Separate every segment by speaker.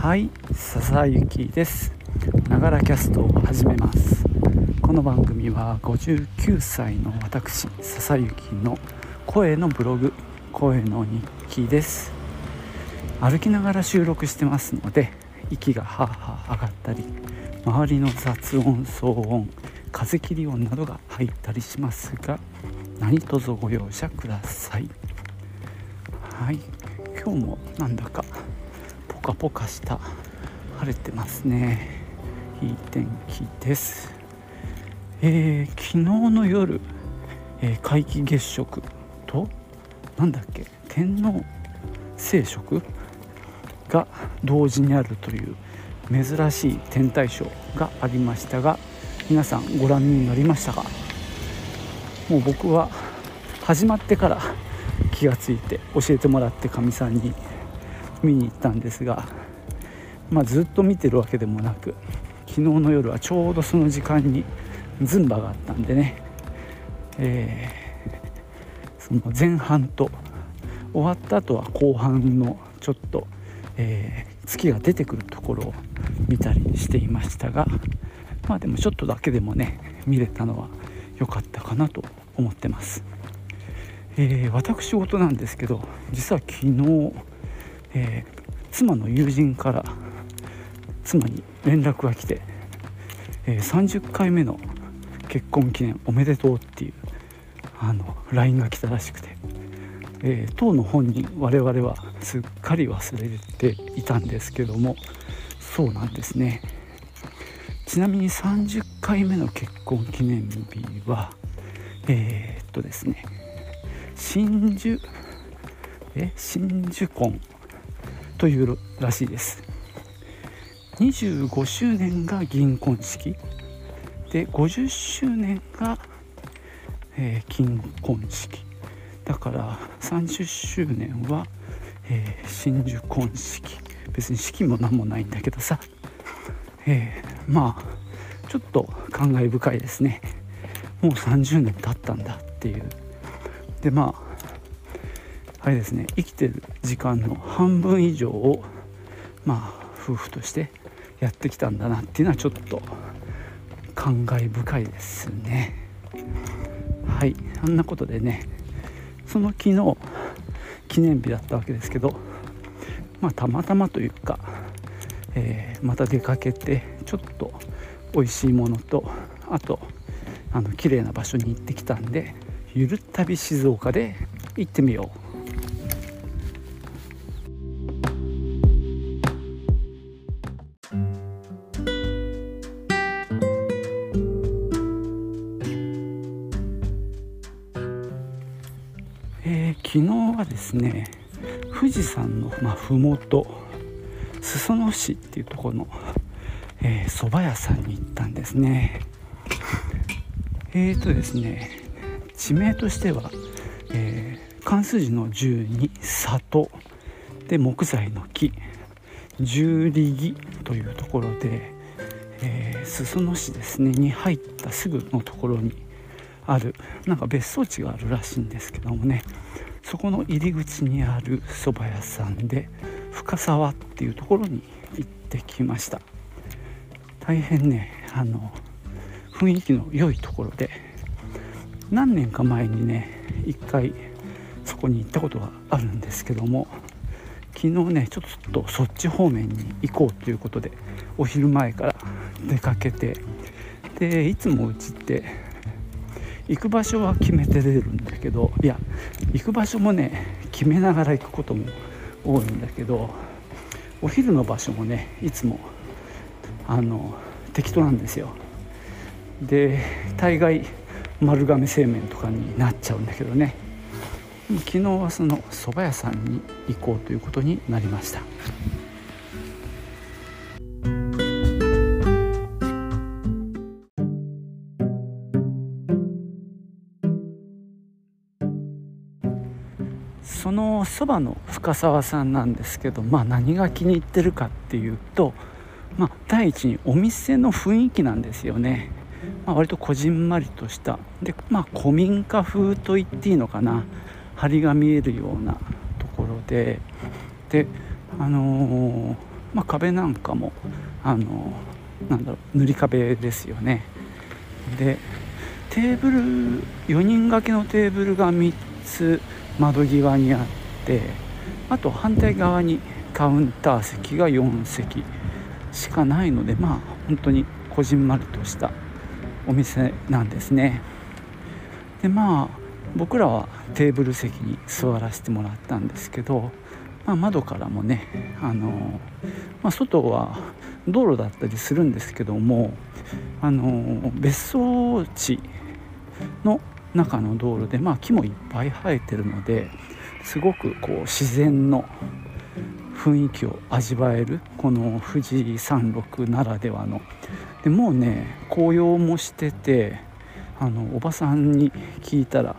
Speaker 1: はい笹幸です。ながらキャストを始めます。この番組は59歳の私笹幸の声のブログ声の日記です。歩きながら収録してますので息がはあはあ上がったり周りの雑音騒音風切り音などが入ったりしますが何卒ご容赦ください。はい今日もなんだかカポカした。晴れてますね。いい天気です。えー、昨日の夜、えー、皆既月食となんだっけ天皇聖食が同時にあるという珍しい天体ショーがありましたが皆さんご覧になりましたか？もう僕は始まってから気がついて教えてもらってかみさんに。見に行ったんですが、まあ、ずっと見てるわけでもなく昨日の夜はちょうどその時間にズンバがあったんでね、えー、その前半と終わった後は後半のちょっと、えー、月が出てくるところを見たりしていましたがまあでもちょっとだけでもね見れたのは良かったかなと思ってます。えー、私事なんですけど実は昨日、えー、妻の友人から妻に連絡が来て、えー、30回目の結婚記念おめでとうっていうあの LINE が来たらしくて、えー、当の本人我々はすっかり忘れていたんですけどもそうなんですね。ちなみに30回目の結婚記念日はえー、っとですね真珠え真珠婚というらしいです。25周年が銀婚式。で50周年が、えー、金婚式。だから30周年は、えー、真珠婚式。別に式も何もないんだけどさ、えー、まあちょっと感慨深いですね。もう30年経ったんだっていう。でまああれですね生きてる時間の半分以上をまあ夫婦としてやってきたんだなっていうのはちょっと感慨深いですね。はいあんなことでねその昨日記念日だったわけですけどまあたまたまというか、えー、また出かけてちょっと美味しいものとあとあの綺麗な場所に行ってきたんでゆる旅静岡で行ってみよう。まあ、麓裾野市っていうところのえ蕎麦、屋さんに行ったんですね。えーとですね地名としては、えー、漢数字の10に里で木材の木十里木というところで、えー、裾野市ですねに入ったすぐのところにあるなんか別荘地があるらしいんですけどもね。そこの入り口にある蕎麦屋さんで深沢っていうところに行ってきました。大変ねあの雰囲気の良いところで何年か前にね一回そこに行ったことがあるんですけども昨日ねちょっとそっち方面に行こうということでお昼前から出かけてでいつもうちって行く場所は決めて出るんだけどいや行く場所もね決めながら行くことも多いんだけどお昼の場所もねいつもあの適当なんですよ。で大概丸亀製麺とかになっちゃうんだけどね。昨日はその蕎麦屋さんに行こうということになりました。そのそばの深沢さんなんですけど、まあ、何が気に入ってるかっていうと、まあ、第一にお店の雰囲気なんですよね。まあ、割とこじんまりとした。で、まあ、古民家風と言っていいのかな。梁が見えるようなところで。であのー、まあ、壁なんかもあのなんだろう塗り壁ですよね。でテーブル4人掛けのテーブルが3つ。窓際にあってあと反対側にカウンター席が4席しかないのでまあ本当にこじんまりとしたお店なんですね。でまあ僕らはテーブル席に座らせてもらったんですけど、まあ、窓からもねあの、まあ、外は道路だったりするんですけどもあの別荘地の中の道路で、まあ、木もいっぱい生えてるのですごくこう自然の雰囲気を味わえるこの富士山麓ならではの。でもうね紅葉もしててあのおばさんに聞いたら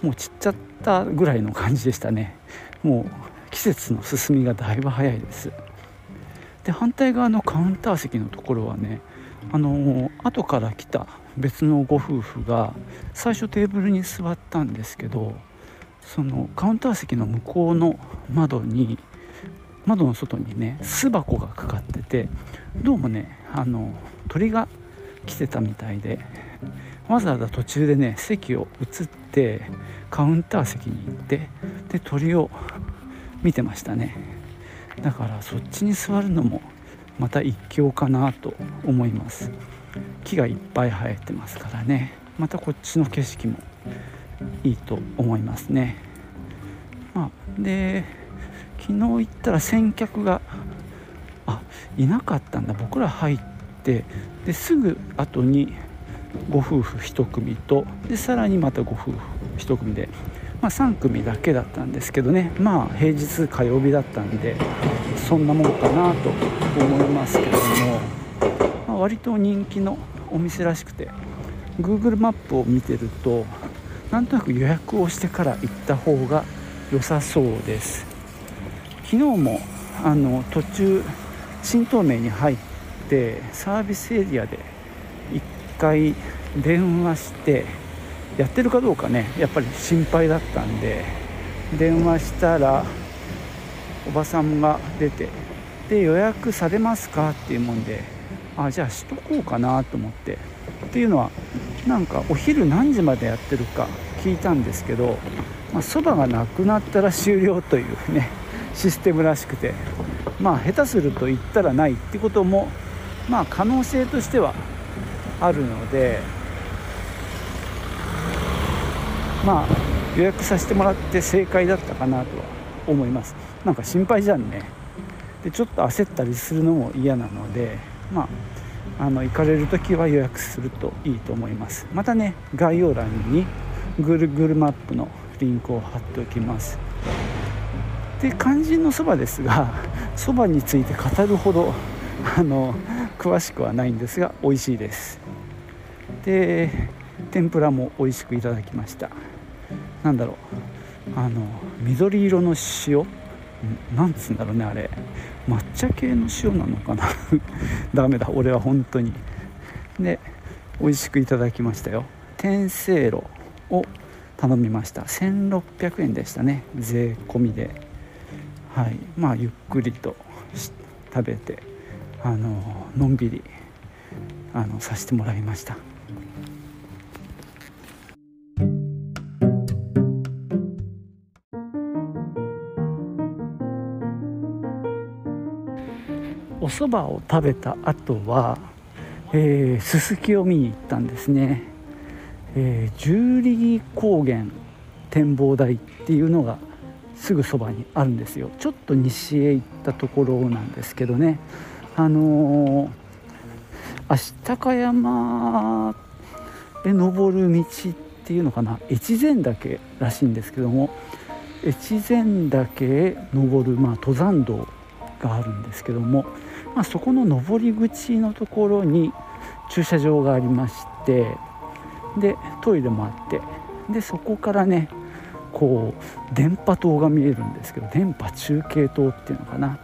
Speaker 1: もう散っちゃったぐらいの感じでしたね。もう季節の進みがだいぶ早いです。で反対側のカウンター席のところはねあの後から来た別のご夫婦が最初テーブルに座ったんですけどそのカウンター席の向こうの窓に窓の外にね巣箱がかかっててどうもねあの鳥が来てたみたいでわざわざ途中でね席を移ってカウンター席に行ってで鳥を見てましたね。だからそっちに座るのもまた一興かなと思います。木がいっぱい生えてますからね。またこっちの景色もいいと思いますね。まあで昨日行ったら先客があいなかったんだ。僕ら入ってですぐ後にご夫婦1組とでさらにまたご夫婦1組で、まあ、3組だけだったんですけどね。まあ平日火曜日だったんでそんなもんかなと思いますけども、まあ、割と人気のお店らしくて Google マップを見てるとなんとなく予約をしてから行った方が良さそうです。昨日もあの途中新東名に入ってサービスエリアで1回電話してやってるかどうかねやっぱり心配だったんで電話したらおばさんが出てで予約されますか？っていうもんであじゃあしとこうかなと思ってっていうのはなんかお昼何時までやってるか聞いたんですけどそば、まあ、がなくなったら終了というねシステムらしくてまあ下手すると言ったらないってこともまあ可能性としてはあるのでまあ予約させてもらって正解だったかなとは思います。なんか心配じゃんね。でちょっと焦ったりするのも嫌なのでまああの行かれる時は予約するといいと思います。またね概要欄に Google マップのリンクを貼っておきます。で肝心のそばですがそばについて語るほどあの詳しくはないんですが美味しいです。で天ぷらも美味しくいただきました。なんだろう。あの緑色の塩？なんつうんだろうねあれ。抹茶系の塩なのかな？ダメだ俺は本当に。で美味しくいただきましたよ。天せいろを頼みました。1600円でしたね税込みで。はい。まあゆっくりと食べてあののんびりあのさせてもらいました。お蕎麦を食べた後はえー、ススキを見に行ったんですね、えー、十里高原展望台っていうのがすぐそばにあるんですよ。ちょっと西へ行ったところなんですけどね。あのー、足高山へ登る道っていうのかな。越前岳らしいんですけども越前岳へ登る、まあ、登山道があるんですけども、まあ、そこの登り口のところに駐車場がありましてでトイレもあってでそこからねこう電波塔が見えるんですけど電波中継塔っていうのかな。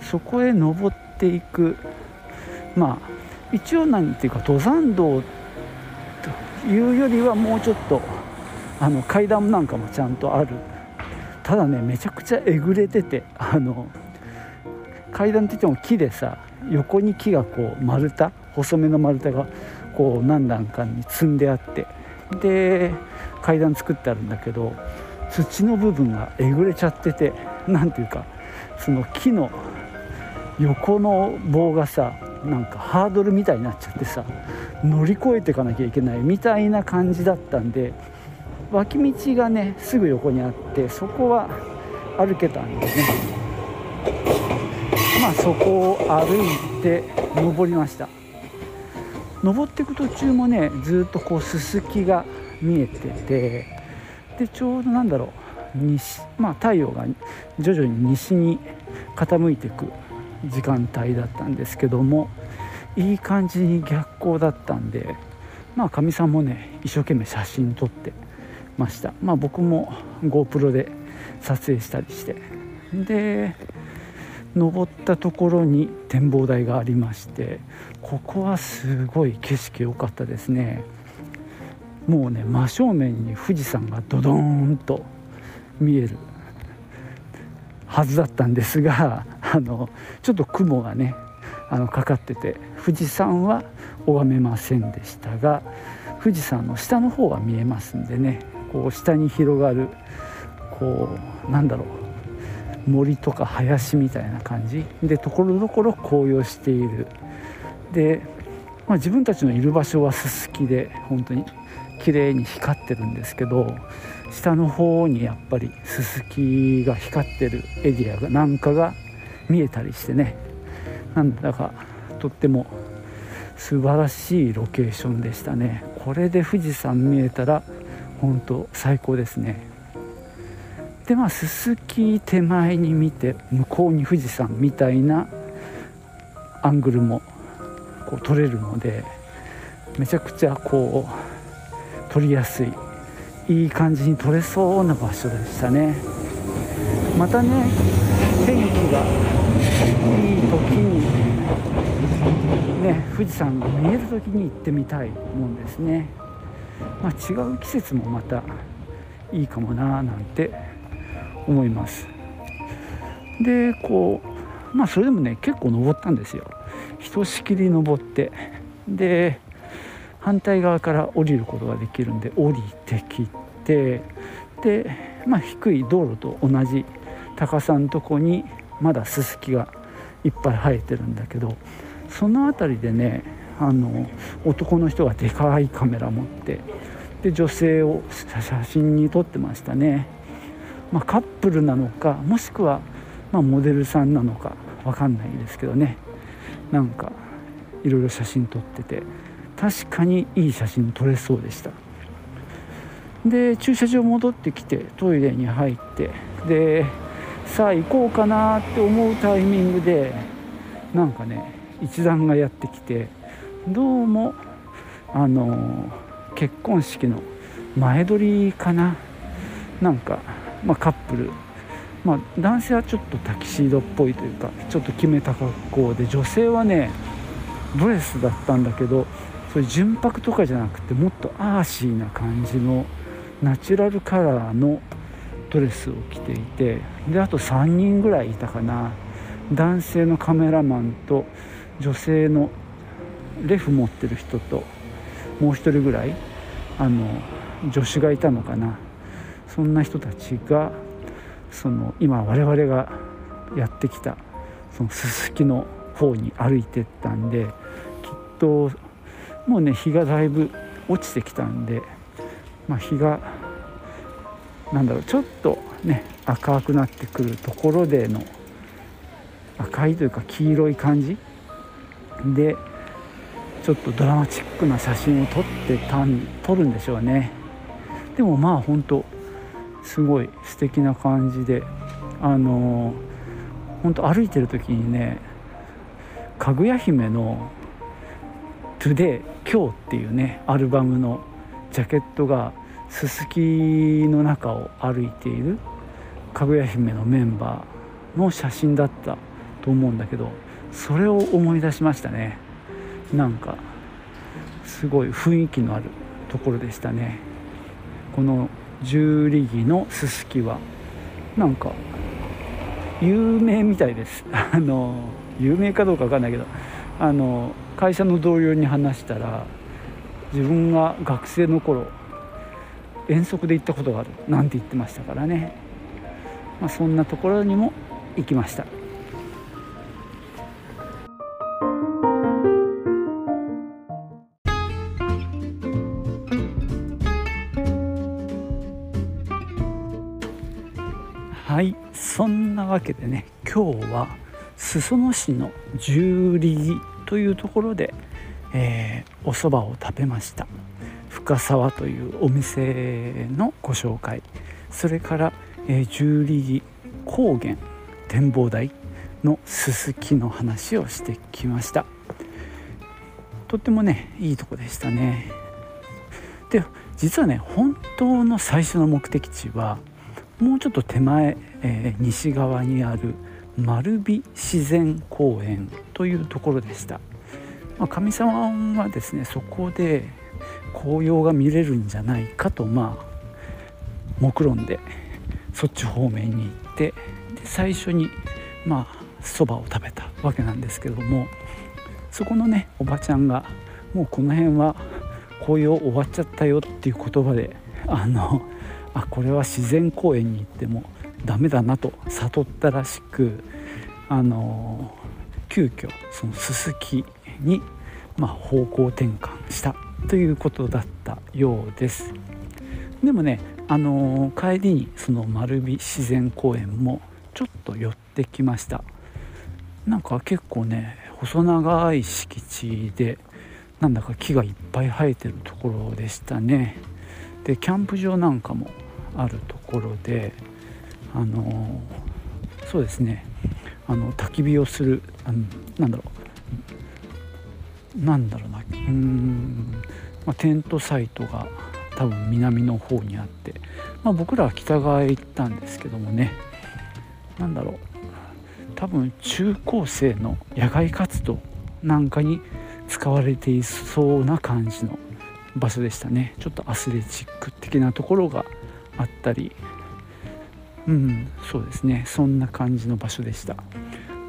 Speaker 1: そこへ登っていくまあ一応何ていうか登山道というよりはもうちょっとあの階段なんかもちゃんとある。ただねめちゃくちゃえぐれててあの階段って言っても木でさ横に木がこう丸太細めの丸太がこう何段かに積んであってで階段作ってあるんだけど土の部分がえぐれちゃってて何ていうかその木の横の棒がさなんかハードルみたいになっちゃってさ乗り越えていかなきゃいけないみたいな感じだったんで脇道がねすぐ横にあってそこは歩けたんでね。まあそこを歩いて登りました。登っていく途中もねずっとこうすすきが見えててでちょうどなんだろう西まあ太陽が徐々に西に傾いていく時間帯だったんですけどもいい感じに逆光だったんでまあかみさんもね一生懸命写真撮ってました。まあ僕も GoPro で撮影したりして。で登ったところに展望台がありましてここはすごい景色良かったですね。もうね真正面に富士山がドドーンと見えるはずだったんですがあのちょっと雲がねあのかかってて富士山は拝めませんでしたが富士山の下の方は見えますんでねこう下に広がるこうなんだろう森とか林みたいな感じ。でところどころ紅葉している。で、まあ、自分たちのいる場所はすすきで本当に綺麗に光ってるんですけど下の方にやっぱりすすきが光ってるエリアがなんかが見えたりしてね。なんだかとっても素晴らしいロケーションでしたね。これで富士山見えたら本当最高ですね。でまあすすき手前に見て向こうに富士山みたいなアングルもこう撮れるのでめちゃくちゃこう撮りやすいいい感じに撮れそうな場所でしたね。またね天気がいい時にね富士山が見える時に行ってみたいもんですね。まあ、違う季節もまたいいかもななんて思います。でこうまあそれでもね結構登ったんですよ。ひとしきり登って。で反対側から降りることができるんで降りてきて。で、まあ、低い道路と同じ高さのとこにまだススキがいっぱい生えてるんだけどその辺りでねあの男の人がでかいカメラ持ってで女性を写真に撮ってましたね、まあ、カップルなのかもしくは、まあ、モデルさんなのか分かんないですけどね。なんかいろいろ写真撮ってて確かにいい写真撮れそうでした。で駐車場戻ってきてトイレに入ってでさあ行こうかなって思うタイミングでなんかね一団がやってきてどうもあの結婚式の前撮りかな。なんか、まあ、カップル、まあ、男性はちょっとタキシードっぽいというかちょっと決めた格好で女性はねドレスだったんだけどそういう純白とかじゃなくてもっとアーシーな感じのナチュラルカラーのドレスを着ていてであと3人ぐらいいたかな。男性のカメラマンと女性のレフ持ってる人ともう1人ぐらいあの助手がいたのかな。そんな人たちがその今我々がやってきたそのすすきの方に歩いてったんできっともうね日がだいぶ落ちてきたんで、まあ、日がなんだろうちょっとね赤くなってくるところでの赤いというか黄色い感じでちょっとドラマチックな写真を撮ってたん撮るんでしょうね。でもまあ本当すごい素敵な感じであの本当歩いてる時にねかぐや姫の「Today 今日」っていうねアルバムのジャケットがすすきの中を歩いているかぐや姫のメンバーの写真だったと思うんだけどそれを思い出しましたね。なんかすごい雰囲気のあるところでしたね。この十里木のすすきは。なんか有名みたいです。あの有名かどうか分かんないけど。あの会社の同僚に話したら自分が学生の頃遠足で行ったことがある。なんて言ってましたからね、まあ、そんなところにも行きました。そんなわけでね今日は裾野市の十里というところで、えー、お蕎麦を食べました。深沢というお店のご紹介。それから、えー、十里高原展望台のすすきの話をしてきました。とってもねいいとこでしたね。で実はね本当の最初の目的地はもうちょっと手前、えー、西側にある丸美自然公園というところでした、まあ、神様はですねそこで紅葉が見れるんじゃないかとまあ目論んでそっち方面に行ってで最初にまあそばを食べたわけなんですけどもそこのねおばちゃんがもうこの辺は紅葉終わっちゃったよっていう言葉であのあこれは自然公園に行ってもダメだなと悟ったらしくあの急遽そのすすきに、まあ、方向転換したということだったようです。でもねあの帰りにその丸美自然公園もちょっと寄ってきました。なんか結構ね細長い敷地でなんだか木がいっぱい生えてるところでしたね。でキャンプ場なんかもあるところであのそうですね。あの焚き火をするあのなんだろう。なんだろうな。うん、まあ、テントサイトが多分南の方にあって、まあ、僕らは北側へ行ったんですけどもね。何だろう。多分中高生の野外活動なんかに使われていそうな感じの場所でしたね。ちょっとアスレチック的なところがあったり。うんそうですね。そんな感じの場所でした。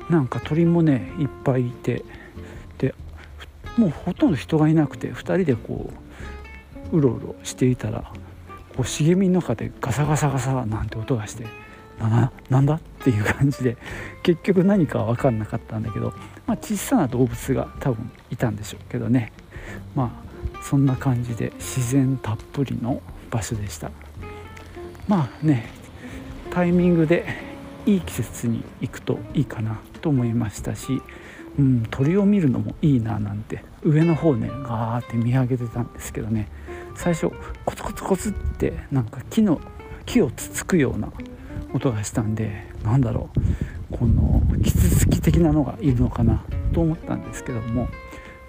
Speaker 1: なんか鳥もねいっぱいいて。でもうほとんど人がいなくて2人でこううろうろしていたらこう茂みの中でガサガサガサなんて音がしてななんだっていう感じで結局何かは分かんなかったんだけど、まあ、小さな動物が多分いたんでしょうけどね。まあそんな感じで自然たっぷりの場所でしたまあねタイミングでいい季節に行くといいかなと思いましたし、うん、鳥を見るのもいいななんて上の方ねガーって見上げてたんですけどね最初コツコツコツってなんか木の木をつつくような音がしたんでなんだろうこのキツツキ的なのがいるのかなと思ったんですけども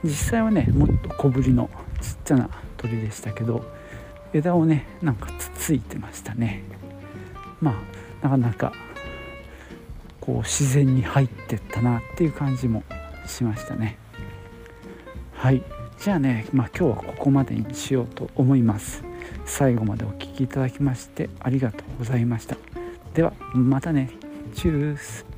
Speaker 1: 実際はねもっと小ぶりのちっちゃな鳥でしたけど枝をねなんかつついてましたね。まあなかなかこう自然に入ってったなっていう感じもしましたね。はい。じゃあね、まあ、今日はここまでにしようと思います。最後までお聴きいただきましてありがとうございました。ではまたね。チュース。